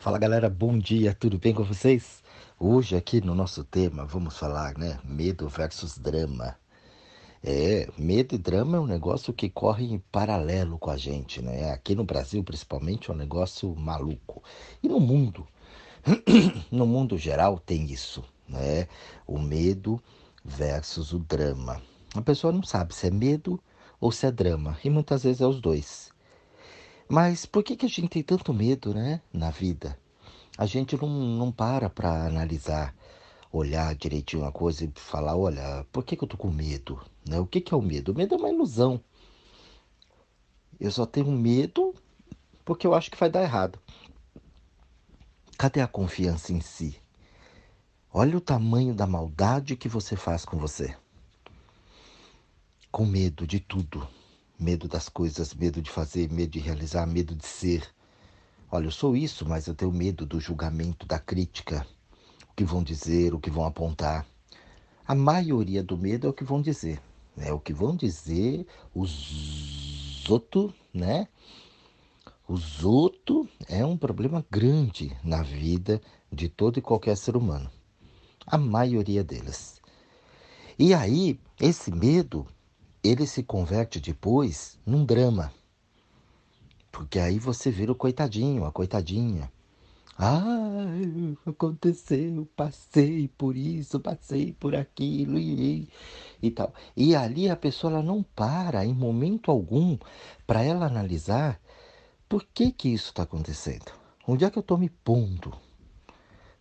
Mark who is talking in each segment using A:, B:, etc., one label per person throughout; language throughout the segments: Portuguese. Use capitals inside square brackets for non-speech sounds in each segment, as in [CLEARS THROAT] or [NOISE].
A: Fala galera, bom dia, tudo bem com vocês? Hoje aqui no nosso tema vamos falar, né, medo versus drama. É, medo e drama é um negócio que corre em paralelo com a gente, né? Aqui no Brasil, principalmente, é um negócio maluco. E no mundo, [CLEARS THROAT] no mundo geral tem isso, né? O medo versus o drama. A pessoa não sabe se é medo ou se é drama, e muitas vezes é os dois. Mas por que, que a gente tem tanto medo, né, na vida? A gente não, não para para analisar, olhar direitinho uma coisa e falar, olha, por que, que eu tô com medo? Né? O que, que é o medo? O medo é uma ilusão. Eu só tenho medo porque eu acho que vai dar errado. Cadê a confiança em si? Olha o tamanho da maldade que você faz com você. Com medo de tudo medo das coisas, medo de fazer, medo de realizar, medo de ser. Olha, eu sou isso, mas eu tenho medo do julgamento, da crítica, o que vão dizer, o que vão apontar. A maioria do medo é o que vão dizer, né? O que vão dizer os outros, né? Os outros é um problema grande na vida de todo e qualquer ser humano. A maioria deles. E aí, esse medo ele se converte depois num drama. Porque aí você vira o coitadinho, a coitadinha. Ah, aconteceu, passei por isso, passei por aquilo e, e tal. E ali a pessoa ela não para em momento algum para ela analisar por que que isso está acontecendo. Onde é que eu estou me pondo?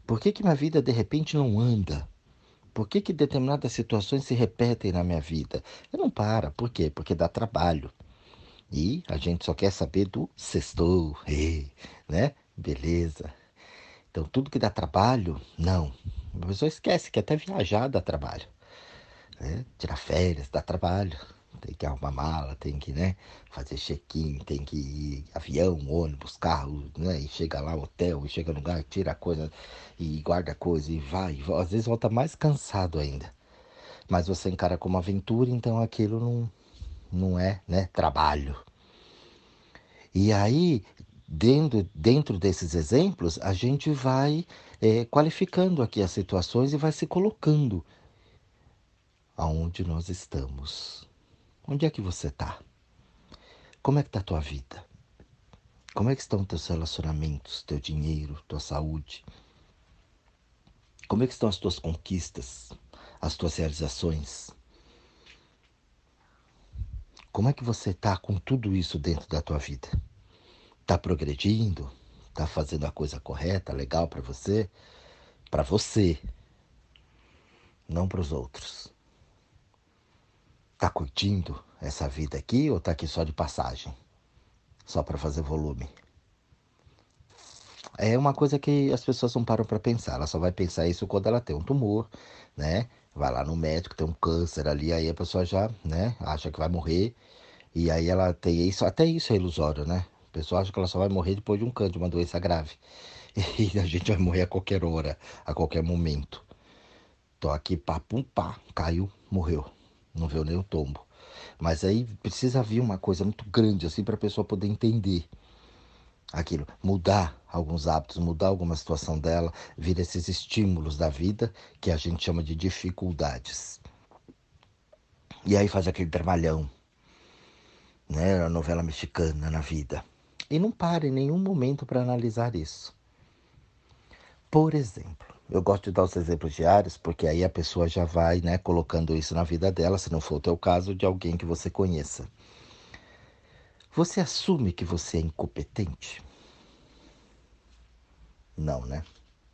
A: Por que que minha vida de repente não anda? Por que, que determinadas situações se repetem na minha vida? Eu não para. Por quê? Porque dá trabalho. E a gente só quer saber do sextou, né? Beleza. Então, tudo que dá trabalho, não. A pessoa esquece que até viajar dá trabalho. Né? Tirar férias dá trabalho tem que arrumar mala, tem que né, fazer check-in, tem que ir avião, ônibus, carro, né? E chega lá, hotel, e chega no lugar, tira a coisa e guarda a coisa e vai. Às vezes volta mais cansado ainda. Mas você encara como aventura, então aquilo não, não é né, trabalho. E aí, dentro, dentro desses exemplos, a gente vai é, qualificando aqui as situações e vai se colocando aonde nós estamos. Onde é que você está? Como é que está a tua vida? Como é que estão teus relacionamentos, teu dinheiro, tua saúde? Como é que estão as tuas conquistas, as tuas realizações? Como é que você está com tudo isso dentro da tua vida? Está progredindo? Está fazendo a coisa correta, legal para você? Para você, não para os outros. Tá curtindo essa vida aqui ou tá aqui só de passagem? Só para fazer volume? É uma coisa que as pessoas não param para pensar. Ela só vai pensar isso quando ela tem um tumor, né? Vai lá no médico, tem um câncer ali, aí a pessoa já, né, acha que vai morrer. E aí ela tem isso, até isso é ilusório, né? A pessoa acha que ela só vai morrer depois de um câncer, de uma doença grave. [LAUGHS] E a gente vai morrer a qualquer hora, a qualquer momento. Tô aqui, pá, pum, pá, caiu, morreu não viu nem o tombo. Mas aí precisa vir uma coisa muito grande assim para a pessoa poder entender aquilo, mudar alguns hábitos, mudar alguma situação dela, vir esses estímulos da vida que a gente chama de dificuldades. E aí faz aquele trabalhão, né, a novela mexicana na vida. E não para em nenhum momento para analisar isso. Por exemplo, eu gosto de dar os exemplos diários, porque aí a pessoa já vai né, colocando isso na vida dela, se não for o teu caso, de alguém que você conheça. Você assume que você é incompetente? Não, né?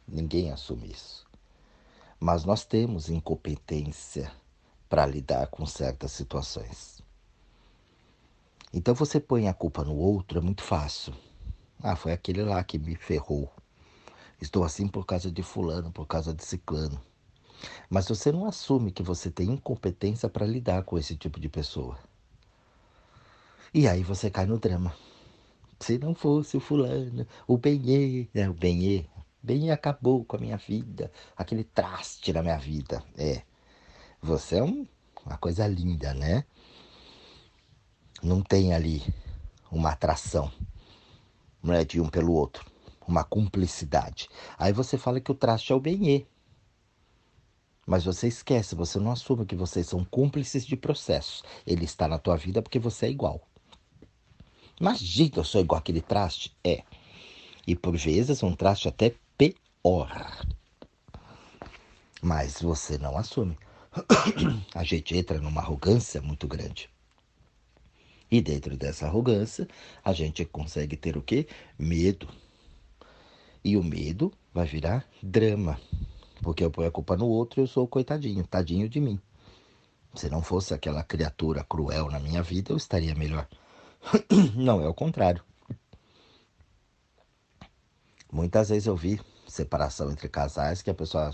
A: Ninguém assume isso. Mas nós temos incompetência para lidar com certas situações. Então você põe a culpa no outro, é muito fácil. Ah, foi aquele lá que me ferrou. Estou assim por causa de fulano, por causa de ciclano. Mas você não assume que você tem incompetência para lidar com esse tipo de pessoa. E aí você cai no drama. Se não fosse o fulano, o Benê, né? o Benê, Benê acabou com a minha vida, aquele traste na minha vida. É, você é um, uma coisa linda, né? Não tem ali uma atração, não é de um pelo outro uma cumplicidade. Aí você fala que o traste é o benê. Mas você esquece, você não assume que vocês são cúmplices de processos. Ele está na tua vida porque você é igual. Imagina, eu sou igual aquele traste? É. E por vezes um traste até pior. Mas você não assume. [COUGHS] A gente entra numa arrogância muito grande. E dentro dessa arrogância, a gente consegue ter o quê? Medo. E o medo vai virar drama. Porque eu ponho a culpa no outro e eu sou o coitadinho, tadinho de mim. Se não fosse aquela criatura cruel na minha vida, eu estaria melhor. [COUGHS] Não, é o contrário. Muitas vezes eu vi separação entre casais que a pessoa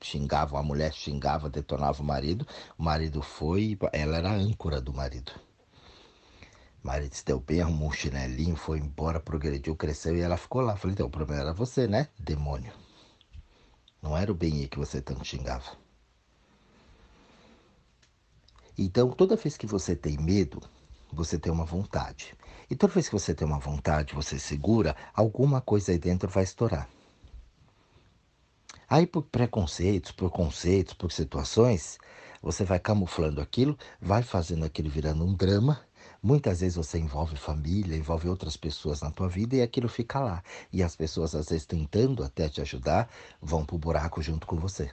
A: xingava, a mulher xingava, detonava o marido, o marido foi, ela era a âncora do marido. O marido se deu bem, arrumou um chinelinho, foi embora, progrediu, cresceu e ela ficou lá. Falei, então o problema era você, né, demônio? Não era o bem que você tanto xingava. Então, toda vez que você tem medo, você tem uma vontade. E toda vez que você tem uma vontade, você segura, alguma coisa aí dentro vai estourar. Aí, por preconceitos, por conceitos, por situações, você vai camuflando aquilo, vai fazendo aquilo virando um drama. Muitas vezes você envolve família, envolve outras pessoas na tua vida e aquilo fica lá. E as pessoas, às vezes, tentando até te ajudar, vão pro buraco junto com você.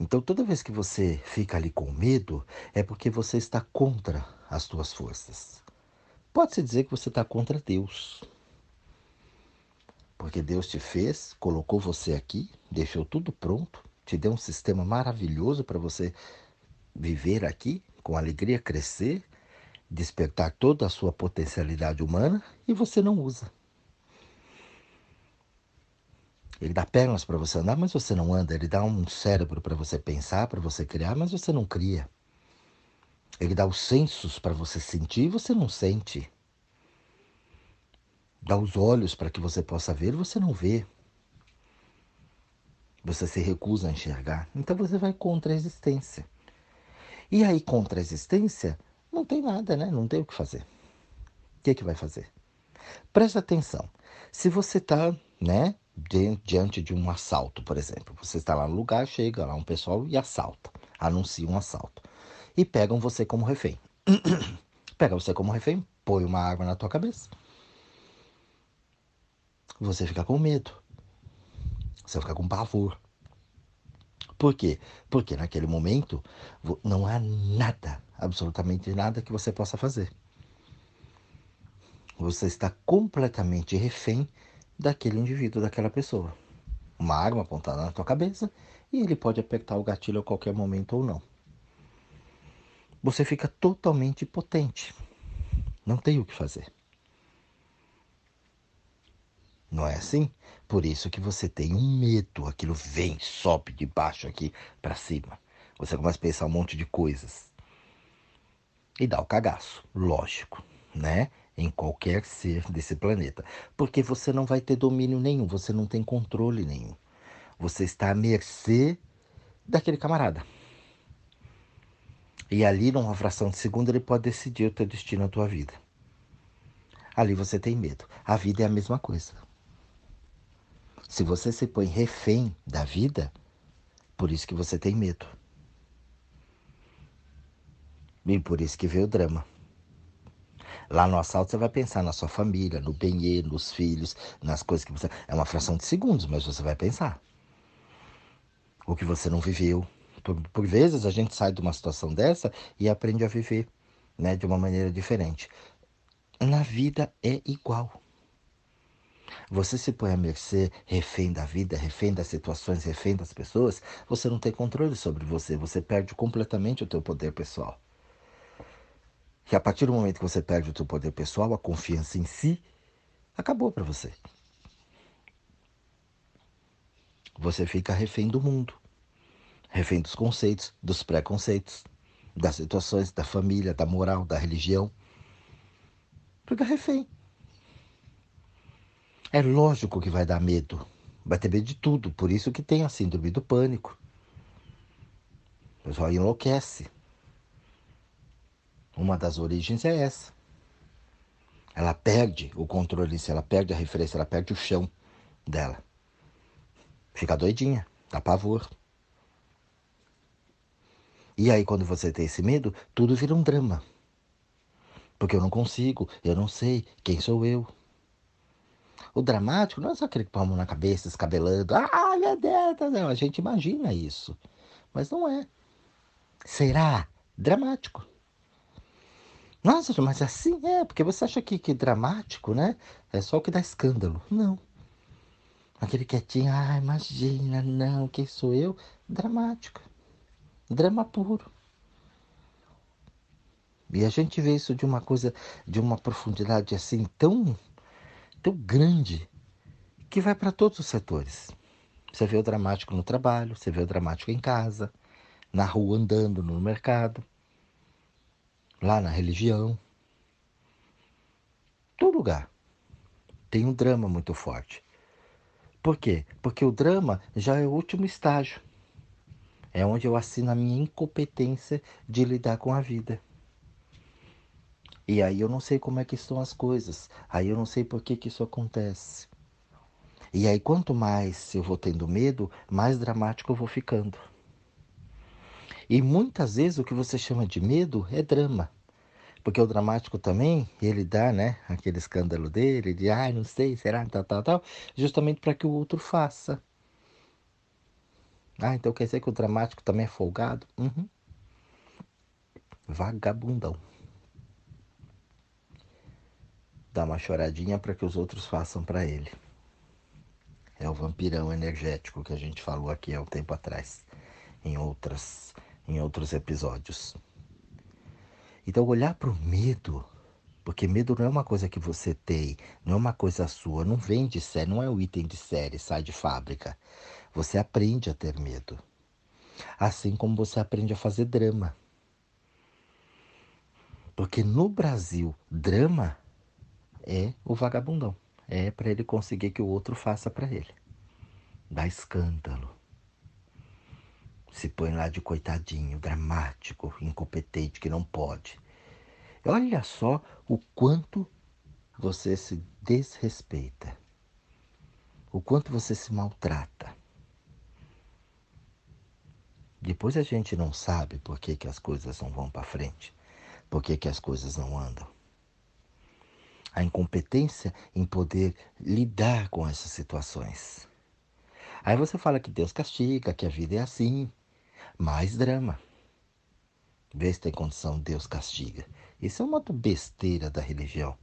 A: Então, toda vez que você fica ali com medo, é porque você está contra as tuas forças. Pode-se dizer que você está contra Deus. Porque Deus te fez, colocou você aqui, deixou tudo pronto, te deu um sistema maravilhoso para você viver aqui, com alegria, crescer, despertar toda a sua potencialidade humana e você não usa. Ele dá pernas para você andar, mas você não anda. Ele dá um cérebro para você pensar, para você criar, mas você não cria. Ele dá os sensos para você sentir e você não sente. Dá os olhos para que você possa ver você não vê. Você se recusa a enxergar. Então você vai contra a existência. E aí, contra a existência, não tem nada, né? Não tem o que fazer. O que, é que vai fazer? Presta atenção. Se você está, né, diante de um assalto, por exemplo. Você está lá no lugar, chega lá um pessoal e assalta, anuncia um assalto. E pegam você como refém. [CLEARS THROAT] Pega você como refém, põe uma arma na tua cabeça. Você fica com medo. Você fica com pavor. Por quê? Porque naquele momento não há nada, absolutamente nada que você possa fazer. Você está completamente refém daquele indivíduo, daquela pessoa. Uma arma apontada na tua cabeça e ele pode apertar o gatilho a qualquer momento ou não. Você fica totalmente potente. Não tem o que fazer. Não é assim? Por isso que você tem um medo, aquilo vem, sobe de baixo aqui para cima. Você começa a pensar um monte de coisas. E dá o cagaço, lógico, né? em qualquer ser desse planeta, porque você não vai ter domínio nenhum, você não tem controle nenhum. Você está à mercê daquele camarada. E ali, numa fração de segundo, ele pode decidir o teu destino, a tua vida. Ali você tem medo. A vida é a mesma coisa. Se você se põe refém da vida, por isso que você tem medo. E por isso que veio o drama. Lá no assalto você vai pensar na sua família, no bem nos filhos, nas coisas que você. É uma fração de segundos, mas você vai pensar. O que você não viveu. Por, por vezes a gente sai de uma situação dessa e aprende a viver né, de uma maneira diferente. Na vida é igual. Você se põe à mercê, refém da vida, refém das situações, refém das pessoas, você não tem controle sobre você, você perde completamente o teu poder pessoal que a partir do momento que você perde o seu poder pessoal, a confiança em si, acabou para você. Você fica refém do mundo, refém dos conceitos, dos preconceitos, das situações, da família, da moral, da religião. Fica refém. É lógico que vai dar medo. Vai ter medo de tudo. Por isso que tem a síndrome do pânico. O pessoal enlouquece. Uma das origens é essa. ela perde o controle, ela perde a referência, ela perde o chão dela. Fica doidinha, dá pavor. E aí, quando você tem esse medo, tudo vira um drama. Porque eu não consigo, eu não sei quem sou eu. O dramático não é só aquele que põe a mão na cabeça, escabelando. Ah, meu Deus, não. A gente imagina isso. Mas não é. Será dramático. Nossa, mas assim é, porque você acha que, que dramático, né? É só o que dá escândalo. Não. Aquele quietinho, ah, imagina, não, quem sou eu? Dramático. Drama puro. E a gente vê isso de uma coisa, de uma profundidade assim tão, tão grande, que vai para todos os setores. Você vê o dramático no trabalho, você vê o dramático em casa, na rua andando, no mercado, lá na religião. Todo lugar tem um drama muito forte. Por quê? Porque o drama já é o último estágio. É onde eu assino a minha incompetência de lidar com a vida. E aí eu não sei como é que estão as coisas. Aí eu não sei por que, que isso acontece. E aí quanto mais eu vou tendo medo, mais dramático eu vou ficando. E muitas vezes o que você chama de medo é drama. Porque o dramático também, ele dá, né, aquele escândalo dele, de, ai, ah, não sei, será, tal, tal, tal, justamente para que o outro faça. Ah, então quer dizer que o dramático também é folgado? Uhum. Vagabundão. Dá uma choradinha para que os outros façam para ele. É o vampirão energético que a gente falou aqui há um tempo atrás, em outras, em outros episódios. Então, olhar para o medo, porque medo não é uma coisa que você tem, não é uma coisa sua, não vem de série, não é um item de série, sai de fábrica. Você aprende a ter medo. Assim como você aprende a fazer drama. Porque no Brasil, drama é o vagabundão. É para ele conseguir que o outro faça para ele. Dá escândalo se põe lá de coitadinho, dramático, incompetente, que não pode. Olha só o quanto você se desrespeita, o quanto você se maltrata. Depois a gente não sabe por que, que as coisas não vão para frente, por que, que as coisas não andam. A incompetência em poder lidar com essas situações. Aí você fala que Deus castiga, que a vida é assim mais drama. Vê se tem condição, Deus castiga. Isso é uma besteira da religião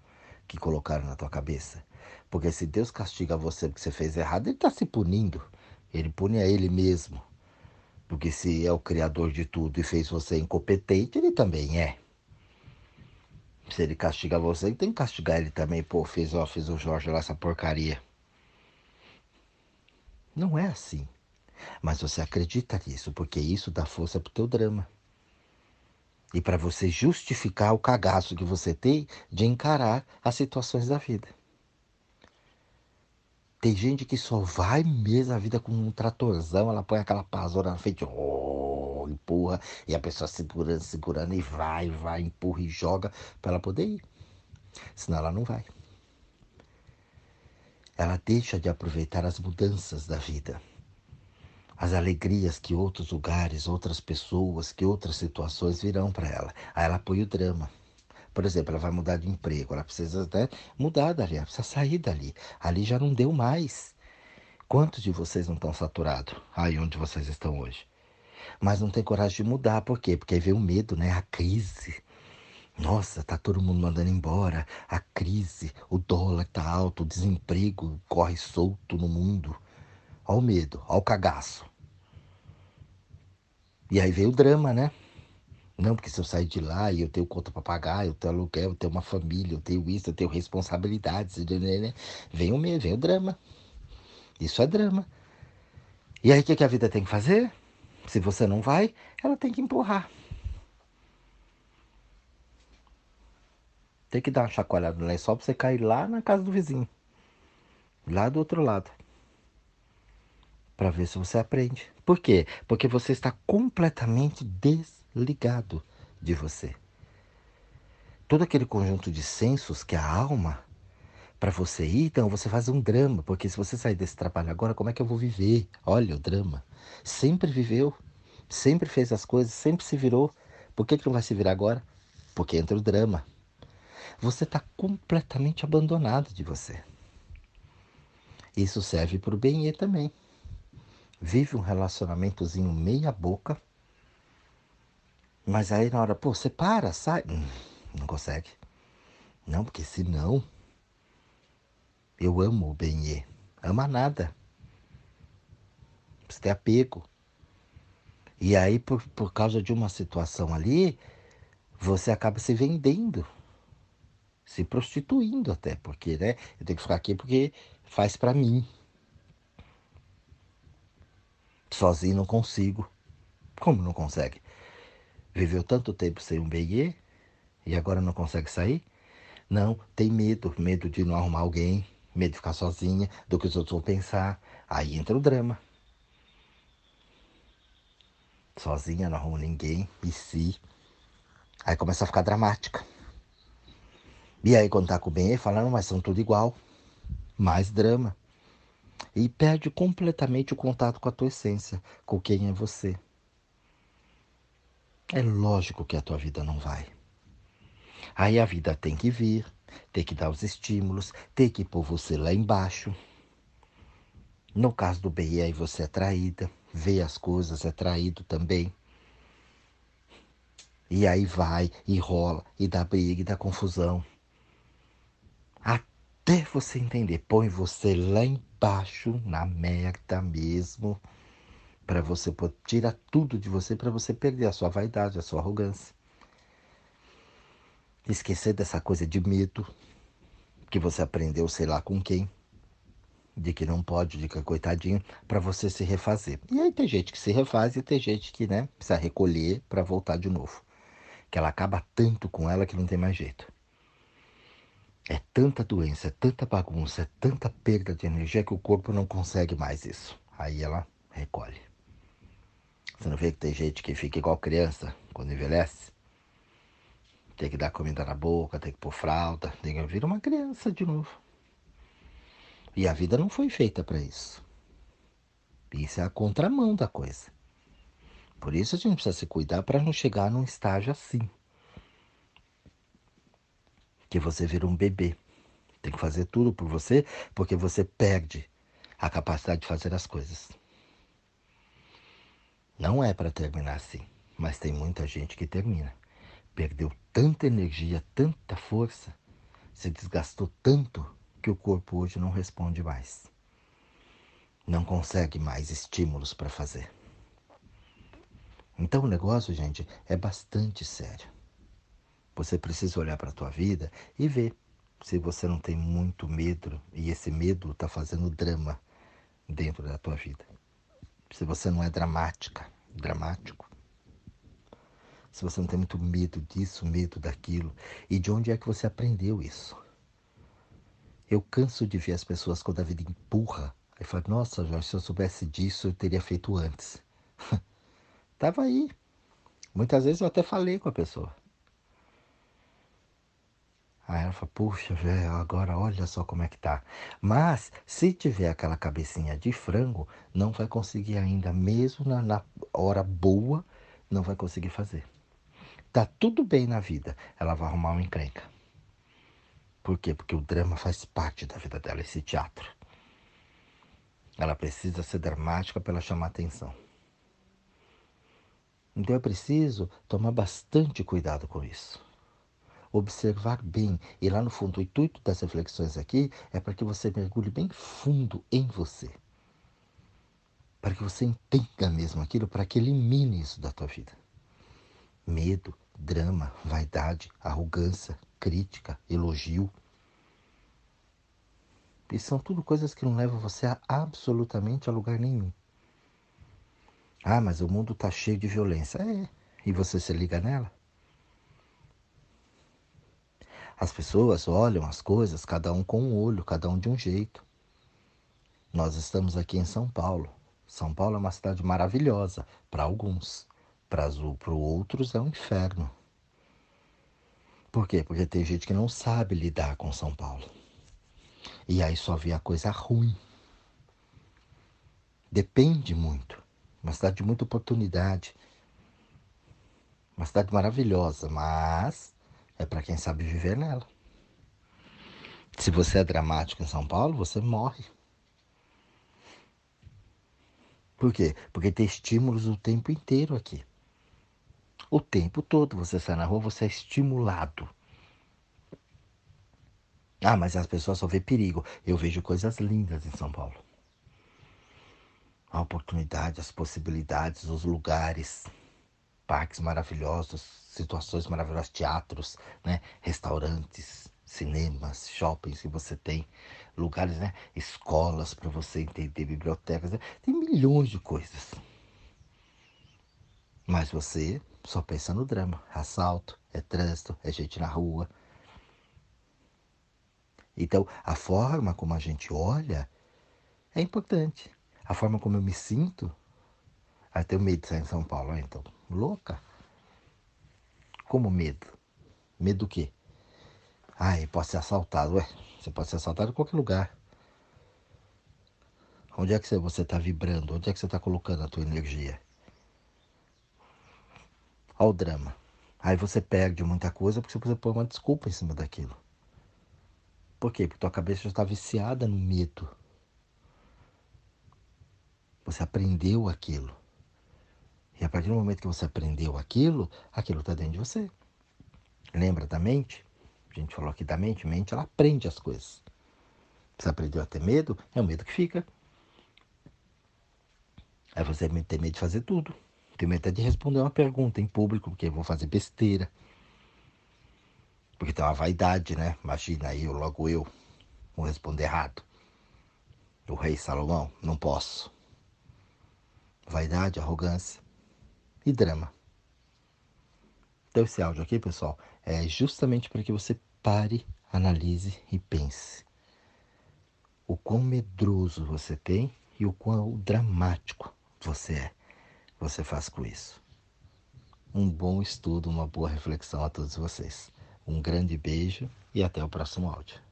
A: que colocaram na tua cabeça. Porque se Deus castiga você porque você fez errado, ele está se punindo. Ele pune a ele mesmo. Porque se é o criador de tudo e fez você incompetente, ele também é. Se ele castiga você, tem que castigar ele também. Pô, fez, ó, o Jorge lá essa porcaria. Não é assim. Mas você acredita nisso, porque isso dá força pro teu drama. E para você justificar o cagaço que você tem de encarar as situações da vida. Tem gente que só vai mesmo a vida com um tratorzão, ela põe aquela pasora na frente, oh, empurra, e a pessoa segurando, segurando, e vai, vai, empurra e joga para ela poder ir. Senão ela não vai. Ela deixa de aproveitar as mudanças da vida as alegrias que outros lugares, outras pessoas, que outras situações virão para ela. Aí ela põe o drama. Por exemplo, ela vai mudar de emprego, ela precisa até mudar dali, ela precisa sair dali. Ali já não deu mais. Quantos de vocês não estão saturados aí onde vocês estão hoje? Mas não tem coragem de mudar, por quê? Porque aí vem o medo, né? A crise. Nossa, tá todo mundo mandando embora. A crise, o dólar tá alto, o desemprego corre solto no mundo. Olha o medo, olha o cagaço. E aí veio o drama, né? Não, porque se eu sair de lá e eu tenho conta para pagar, eu tenho aluguel, eu tenho uma família, eu tenho isso, eu tenho responsabilidades, né, né, né? vem o medo, vem o drama. Isso é drama. E aí o que, que a vida tem que fazer? Se você não vai, ela tem que empurrar. Tem que dar uma chacoalhada no lençol pra você cair lá na casa do vizinho. Lá do outro lado para ver se você aprende. Por quê? Porque você está completamente desligado de você. todo aquele conjunto de sensos que é a alma para você ir, então você faz um drama, porque se você sair desse trabalho agora, como é que eu vou viver? Olha o drama. Sempre viveu, sempre fez as coisas, sempre se virou. Por que, que não vai se virar agora? Porque entra o drama. Você está completamente abandonado de você. Isso serve para o bem também. Vive um relacionamentozinho meia boca, mas aí na hora, pô, você para, sai. Hum, não consegue. Não, porque senão eu amo o Benê. Ama nada. Você tem apego. E aí, por, por causa de uma situação ali, você acaba se vendendo. Se prostituindo até, porque, né? Eu tenho que ficar aqui porque faz para mim. Sozinho não consigo. Como não consegue? Viveu tanto tempo sem um Benê e agora não consegue sair? Não, tem medo, medo de não arrumar alguém, medo de ficar sozinha, do que os outros vão pensar. Aí entra o drama. Sozinha, não arruma ninguém, e se. Aí começa a ficar dramática. E aí, quando tá com o bem, falando, mas são tudo igual. Mais drama. E perde completamente o contato com a tua essência, com quem é você. É lógico que a tua vida não vai. Aí a vida tem que vir, ter que dar os estímulos, ter que pôr você lá embaixo. No caso do BI, aí você é traída, vê as coisas, é traído também. E aí vai, e rola, e dá briga, e dá confusão. Até você entender, põe você lá embaixo, na merda mesmo, para você tirar tudo de você, para você perder a sua vaidade, a sua arrogância esquecer dessa coisa de medo que você aprendeu, sei lá com quem, de que não pode, de que é coitadinho, para você se refazer. E aí tem gente que se refaz e tem gente que, né, precisa recolher para voltar de novo. Que ela acaba tanto com ela que não tem mais jeito. É tanta doença, é tanta bagunça, é tanta perda de energia que o corpo não consegue mais isso. Aí ela recolhe. Você não vê que tem gente que fica igual criança quando envelhece? Tem que dar comida na boca, tem que pôr fralda, tem que vir uma criança de novo. E a vida não foi feita para isso. Isso é a contramão da coisa. Por isso a gente precisa se cuidar para não chegar num estágio assim. Que você vira um bebê. Tem que fazer tudo por você, porque você perde a capacidade de fazer as coisas. Não é para terminar assim, mas tem muita gente que termina perdeu tanta energia, tanta força, se desgastou tanto que o corpo hoje não responde mais. Não consegue mais estímulos para fazer. Então o negócio, gente, é bastante sério. Você precisa olhar para a tua vida e ver se você não tem muito medo e esse medo está fazendo drama dentro da tua vida. Se você não é dramática, dramático, se você não tem muito medo disso, medo daquilo, e de onde é que você aprendeu isso? Eu canso de ver as pessoas quando a vida empurra, aí fala, nossa, Jorge, se eu soubesse disso, eu teria feito antes. [LAUGHS] Tava aí. Muitas vezes eu até falei com a pessoa. Aí ela fala, puxa, agora olha só como é que tá. Mas, se tiver aquela cabecinha de frango, não vai conseguir ainda, mesmo na, na hora boa, não vai conseguir fazer. Tá tudo bem na vida, ela vai arrumar uma encrenca. Por quê? Porque o drama faz parte da vida dela, esse teatro. Ela precisa ser dramática para chamar atenção. Então é preciso tomar bastante cuidado com isso. Observar bem. E lá no fundo, o intuito das reflexões aqui é para que você mergulhe bem fundo em você. Para que você entenda mesmo aquilo, para que elimine isso da tua vida. Medo, drama, vaidade, arrogância, crítica, elogio. E são tudo coisas que não levam você a absolutamente a lugar nenhum. Ah, mas o mundo está cheio de violência. É. E você se liga nela? As pessoas olham as coisas, cada um com um olho, cada um de um jeito. Nós estamos aqui em São Paulo. São Paulo é uma cidade maravilhosa para alguns para outros é um inferno. Por quê? Porque tem gente que não sabe lidar com São Paulo. E aí só vê a coisa ruim. Depende muito. Uma cidade de muita oportunidade. Uma cidade maravilhosa, mas é para quem sabe viver nela. Se você é dramático em São Paulo, você morre. Por quê? Porque tem estímulos o tempo inteiro aqui. O tempo todo você sai na rua, você é estimulado. Ah, mas as pessoas só vê perigo. Eu vejo coisas lindas em São Paulo. A oportunidade, as possibilidades, os lugares, parques maravilhosos, situações maravilhosas, teatros, né, restaurantes, cinemas, shoppings que você tem, lugares, né, escolas para você entender, bibliotecas, né? tem milhões de coisas. Mas você só pensa no drama, assalto, é trânsito, é gente na rua. Então, a forma como a gente olha é importante. A forma como eu me sinto. Ah, tenho medo de sair em São Paulo, ah, então. Louca. Como medo? Medo do quê? Ai, posso ser assaltado. Ué, você pode ser assaltado em qualquer lugar. Onde é que você está vibrando? Onde é que você está colocando a tua energia? Olha o drama. Aí você perde muita coisa porque você põe uma desculpa em cima daquilo. Por quê? Porque tua cabeça já está viciada no medo. Você aprendeu aquilo. E a partir do momento que você aprendeu aquilo, aquilo está dentro de você. Lembra da mente? A gente falou aqui da mente. Mente, ela aprende as coisas. Você aprendeu a ter medo, é o medo que fica. Aí você tem medo de fazer tudo. Tem medo de responder uma pergunta em público, porque vou fazer besteira. Porque tem uma vaidade, né? Imagina aí, logo eu, vou responder errado. O rei Salomão, não posso. Vaidade, arrogância e drama. Então esse áudio aqui, pessoal, é justamente para que você pare, analise e pense. O quão medroso você tem e o quão dramático você é. Você faz com isso. Um bom estudo, uma boa reflexão a todos vocês. Um grande beijo e até o próximo áudio.